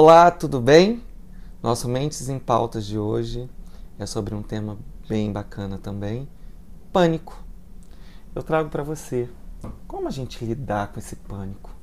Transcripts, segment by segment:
Olá, tudo bem? Nosso Mentes em Pautas de hoje é sobre um tema bem bacana também: pânico. Eu trago para você como a gente lidar com esse pânico.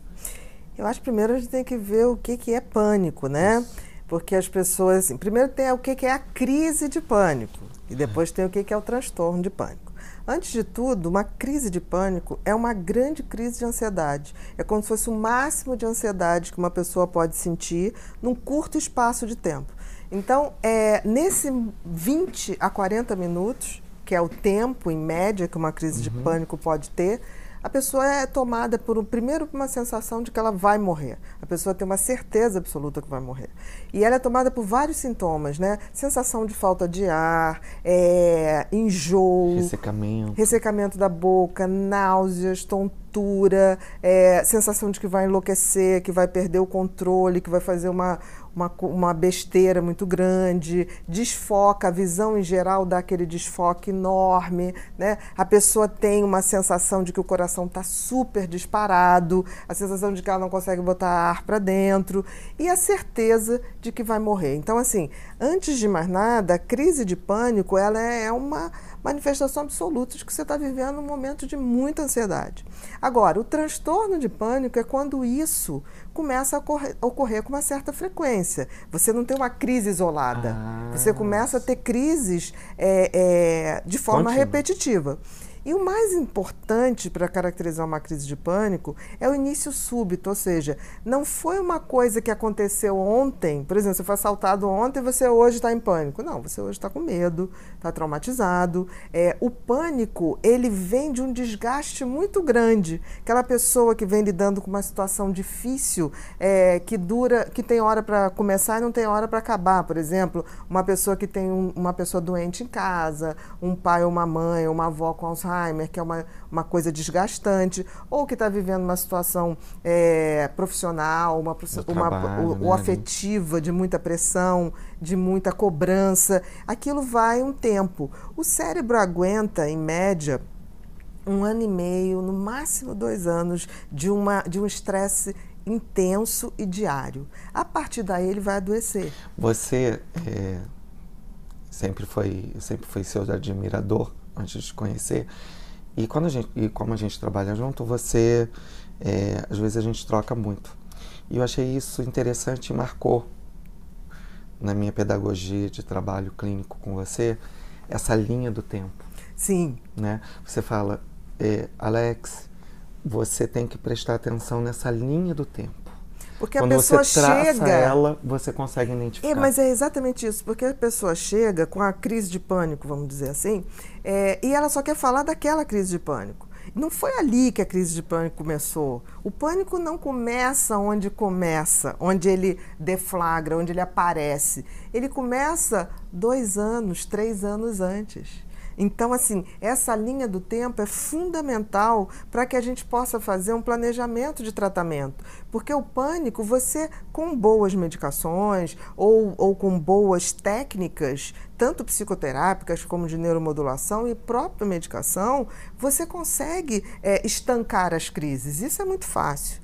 Eu acho que primeiro a gente tem que ver o que, que é pânico, né? Isso. Porque as pessoas, assim, primeiro tem o que, é a crise de pânico e depois tem o que, que é o transtorno de pânico. Antes de tudo, uma crise de pânico é uma grande crise de ansiedade. É como se fosse o máximo de ansiedade que uma pessoa pode sentir num curto espaço de tempo. Então, é, nesse 20 a 40 minutos, que é o tempo em média que uma crise uhum. de pânico pode ter, a pessoa é tomada por primeiro por uma sensação de que ela vai morrer. A pessoa tem uma certeza absoluta que vai morrer. E ela é tomada por vários sintomas, né? Sensação de falta de ar, é, enjoo, ressecamento. ressecamento da boca, náuseas, tontura, é, sensação de que vai enlouquecer, que vai perder o controle, que vai fazer uma, uma, uma besteira muito grande, desfoca, a visão em geral dá aquele desfoque enorme, né? A pessoa tem uma sensação de que o coração está super disparado, a sensação de que ela não consegue botar ar para dentro e a certeza de que vai morrer. Então, assim, antes de mais nada, a crise de pânico ela é uma manifestação absoluta de que você está vivendo um momento de muita ansiedade. Agora, o transtorno de pânico é quando isso começa a ocorrer, a ocorrer com uma certa frequência. Você não tem uma crise isolada. Ah. Você começa a ter crises é, é, de forma repetitiva. E o mais importante para caracterizar uma crise de pânico é o início súbito, ou seja, não foi uma coisa que aconteceu ontem, por exemplo, você foi assaltado ontem e você hoje está em pânico. Não, você hoje está com medo, está traumatizado. É, o pânico, ele vem de um desgaste muito grande. Aquela pessoa que vem lidando com uma situação difícil, é, que dura, que tem hora para começar e não tem hora para acabar. Por exemplo, uma pessoa que tem um, uma pessoa doente em casa, um pai ou uma mãe, uma avó com Alzheimer, Alzheimer, que é uma, uma coisa desgastante, ou que está vivendo uma situação é, profissional, uma, uma trabalho, ou, né? ou afetiva, de muita pressão, de muita cobrança. Aquilo vai um tempo. O cérebro aguenta, em média, um ano e meio, no máximo dois anos, de, uma, de um estresse intenso e diário. A partir daí ele vai adoecer. Você é, sempre foi sempre foi seu admirador antes de conhecer. E, quando a gente, e como a gente trabalha junto, você, é, às vezes a gente troca muito. E eu achei isso interessante e marcou na minha pedagogia de trabalho clínico com você essa linha do tempo. Sim. Né? Você fala, é, Alex, você tem que prestar atenção nessa linha do tempo. Porque Quando a pessoa você traça chega. ela, você consegue identificar. É, mas é exatamente isso, porque a pessoa chega com a crise de pânico, vamos dizer assim, é, e ela só quer falar daquela crise de pânico. Não foi ali que a crise de pânico começou. O pânico não começa onde começa, onde ele deflagra, onde ele aparece. Ele começa dois anos, três anos antes. Então, assim, essa linha do tempo é fundamental para que a gente possa fazer um planejamento de tratamento. Porque o pânico, você, com boas medicações ou, ou com boas técnicas, tanto psicoterápicas como de neuromodulação e própria medicação, você consegue é, estancar as crises. Isso é muito fácil.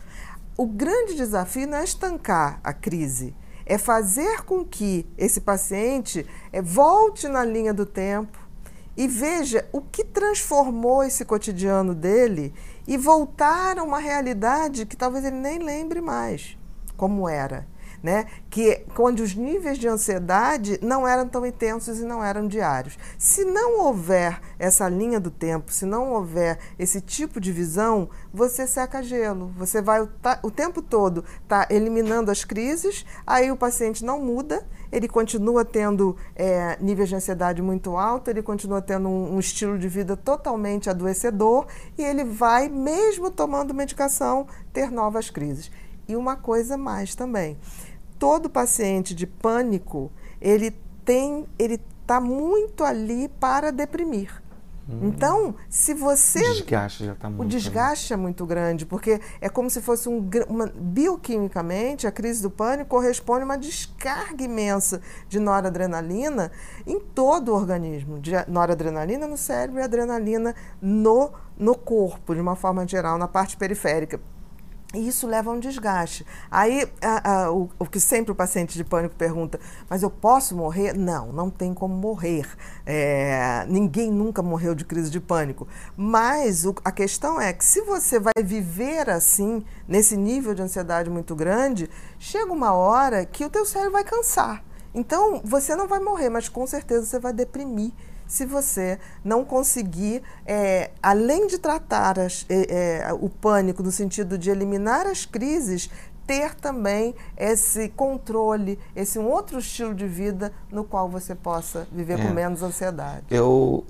O grande desafio não é estancar a crise, é fazer com que esse paciente é, volte na linha do tempo e veja o que transformou esse cotidiano dele e voltar a uma realidade que talvez ele nem lembre mais como era né? Que onde os níveis de ansiedade não eram tão intensos e não eram diários. Se não houver essa linha do tempo, se não houver esse tipo de visão, você seca gelo. Você vai tá, o tempo todo tá eliminando as crises, aí o paciente não muda, ele continua tendo é, níveis de ansiedade muito alto, ele continua tendo um, um estilo de vida totalmente adoecedor e ele vai, mesmo tomando medicação, ter novas crises. E uma coisa mais também todo paciente de pânico, ele tem, ele está muito ali para deprimir. Hum. Então, se você. O desgaste já está muito. O desgaste é muito grande, porque é como se fosse um. Uma, bioquimicamente, a crise do pânico corresponde a uma descarga imensa de noradrenalina em todo o organismo. De noradrenalina no cérebro e adrenalina no, no corpo, de uma forma geral, na parte periférica. E isso leva a um desgaste. Aí, a, a, o, o, que sempre o paciente de pânico pergunta, mas eu posso morrer? Não, não tem como morrer. É, ninguém nunca morreu de crise de pânico. Mas o, a questão é que se você vai viver assim, nesse nível de ansiedade muito grande, chega uma hora que o teu cérebro vai cansar. Então, você não vai morrer, mas com certeza você vai deprimir se você não conseguir, é, além de tratar as, é, é, o pânico no sentido de eliminar as crises, ter também esse controle, esse um outro estilo de vida no qual você possa viver com é. menos ansiedade. Eu,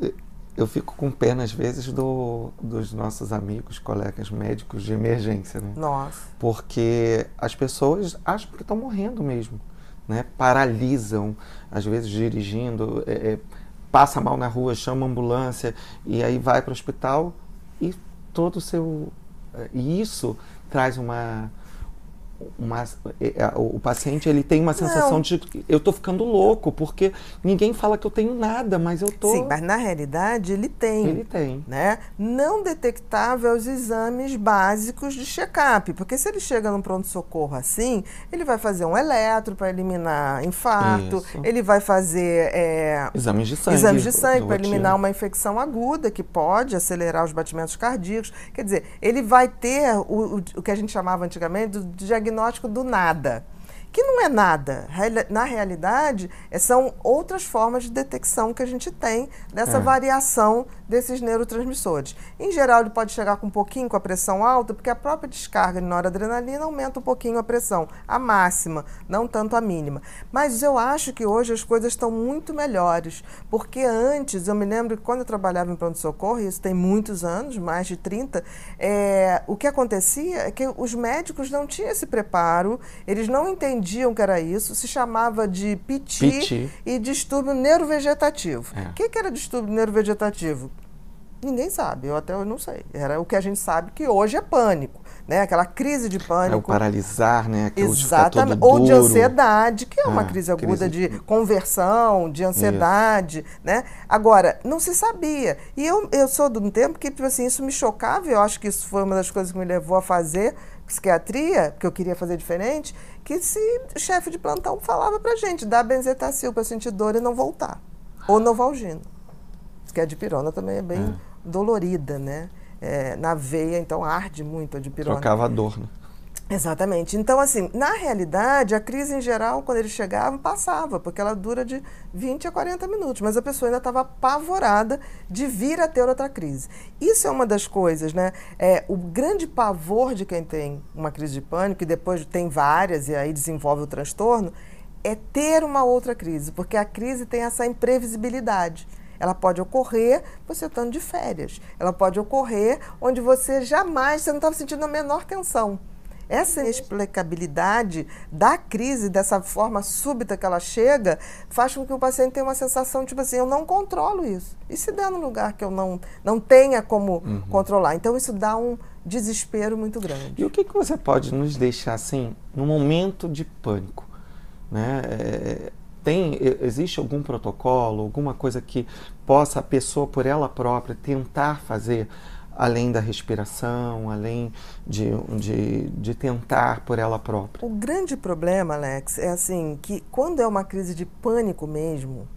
eu fico com pena, às vezes, do, dos nossos amigos, colegas médicos de emergência, né? Nossa. Porque as pessoas acham que estão morrendo mesmo, né? Paralisam, às vezes dirigindo, é, é passa mal na rua, chama a ambulância e aí vai para o hospital e todo o seu. Eh, e isso traz uma uma, é, é, o paciente ele tem uma sensação não. de eu estou ficando louco porque ninguém fala que eu tenho nada, mas eu estou. Sim, mas na realidade ele tem. Ele tem. Né? Não detectável os exames básicos de check-up, porque se ele chega num pronto-socorro assim, ele vai fazer um eletro para eliminar infarto, Isso. ele vai fazer é, exames de sangue, exames de sangue para eliminar uma infecção aguda que pode acelerar os batimentos cardíacos. Quer dizer, ele vai ter o, o, o que a gente chamava antigamente do diagnóstico diagnóstico do nada que não é nada. Na realidade, é, são outras formas de detecção que a gente tem dessa é. variação desses neurotransmissores. Em geral, ele pode chegar com um pouquinho com a pressão alta, porque a própria descarga de noradrenalina aumenta um pouquinho a pressão, a máxima, não tanto a mínima. Mas eu acho que hoje as coisas estão muito melhores, porque antes, eu me lembro que quando eu trabalhava em pronto-socorro, e isso tem muitos anos, mais de 30, é, o que acontecia é que os médicos não tinham esse preparo, eles não entendiam entendiam que era isso, se chamava de piti, e distúrbio neurovegetativo. É. O que, que era distúrbio neurovegetativo? Ninguém sabe, eu até eu não sei. Era o que a gente sabe que hoje é pânico, né? Aquela crise de pânico. É o paralisar, né? Aquilo Exatamente. De Ou de ansiedade, que é uma é, crise aguda crise... de conversão, de ansiedade, isso. né? Agora, não se sabia. E eu, eu sou de um tempo que, tipo assim, isso me chocava, e eu acho que isso foi uma das coisas que me levou a fazer psiquiatria, porque eu queria fazer diferente, que se o chefe de plantão falava pra gente, dá benzetacil para sentir dor e não voltar. Ou novalgina. Porque a dipirona também é bem é. dolorida, né? É, na veia, então arde muito a dipirona. Trocava a dor, né? Exatamente. Então, assim, na realidade, a crise em geral, quando eles chegavam, passava, porque ela dura de 20 a 40 minutos, mas a pessoa ainda estava apavorada de vir a ter outra crise. Isso é uma das coisas, né? É, o grande pavor de quem tem uma crise de pânico, e depois tem várias, e aí desenvolve o transtorno, é ter uma outra crise, porque a crise tem essa imprevisibilidade. Ela pode ocorrer você estando de férias. Ela pode ocorrer onde você jamais, você não estava sentindo a menor tensão. Essa inexplicabilidade da crise, dessa forma súbita que ela chega, faz com que o paciente tenha uma sensação tipo assim, eu não controlo isso. E se der num lugar que eu não, não tenha como uhum. controlar? Então isso dá um desespero muito grande. E o que, que você pode nos deixar assim, no momento de pânico? Né? É, tem, existe algum protocolo, alguma coisa que possa a pessoa por ela própria tentar fazer além da respiração, além de, de, de tentar por ela própria. O grande problema, Alex, é assim que quando é uma crise de pânico mesmo,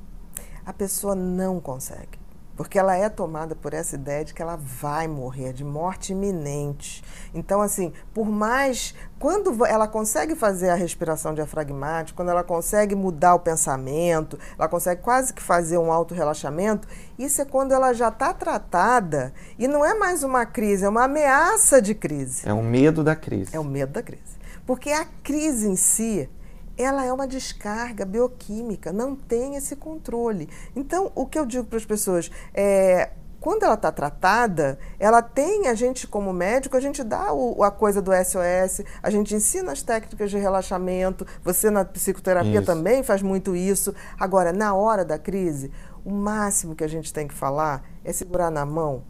a pessoa não consegue. Porque ela é tomada por essa ideia de que ela vai morrer, de morte iminente. Então, assim, por mais. Quando ela consegue fazer a respiração diafragmática, quando ela consegue mudar o pensamento, ela consegue quase que fazer um auto-relaxamento, isso é quando ela já está tratada e não é mais uma crise, é uma ameaça de crise. É o medo da crise. É o medo da crise. Porque a crise em si ela é uma descarga bioquímica, não tem esse controle. Então, o que eu digo para as pessoas é. Quando ela está tratada, ela tem, a gente como médico, a gente dá o, a coisa do SOS, a gente ensina as técnicas de relaxamento, você na psicoterapia isso. também faz muito isso. Agora, na hora da crise, o máximo que a gente tem que falar é segurar na mão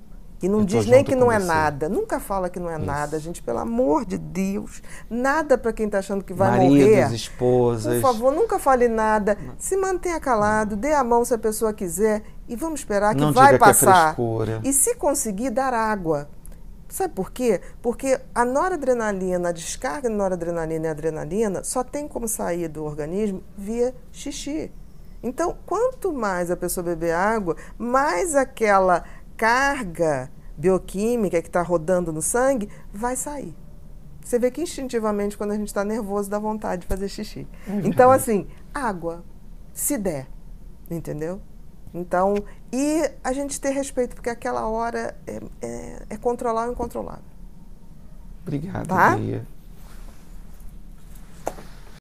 e não diz nem que não é nada. Nunca fala que não é Isso. nada, gente. Pelo amor de Deus. Nada para quem está achando que vai Maridos, morrer. esposas. Por favor, nunca fale nada. Não. Se mantenha calado, dê a mão se a pessoa quiser e vamos esperar que não vai passar. Que é e se conseguir, dar água. Sabe por quê? Porque a noradrenalina, a descarga de noradrenalina e adrenalina só tem como sair do organismo via xixi. Então, quanto mais a pessoa beber água, mais aquela carga bioquímica que está rodando no sangue vai sair. Você vê que instintivamente, quando a gente está nervoso, dá vontade de fazer xixi. É então, assim, água, se der, entendeu? Então, e a gente ter respeito, porque aquela hora é, é, é controlar o incontrolável. Obrigada, tá? Bia.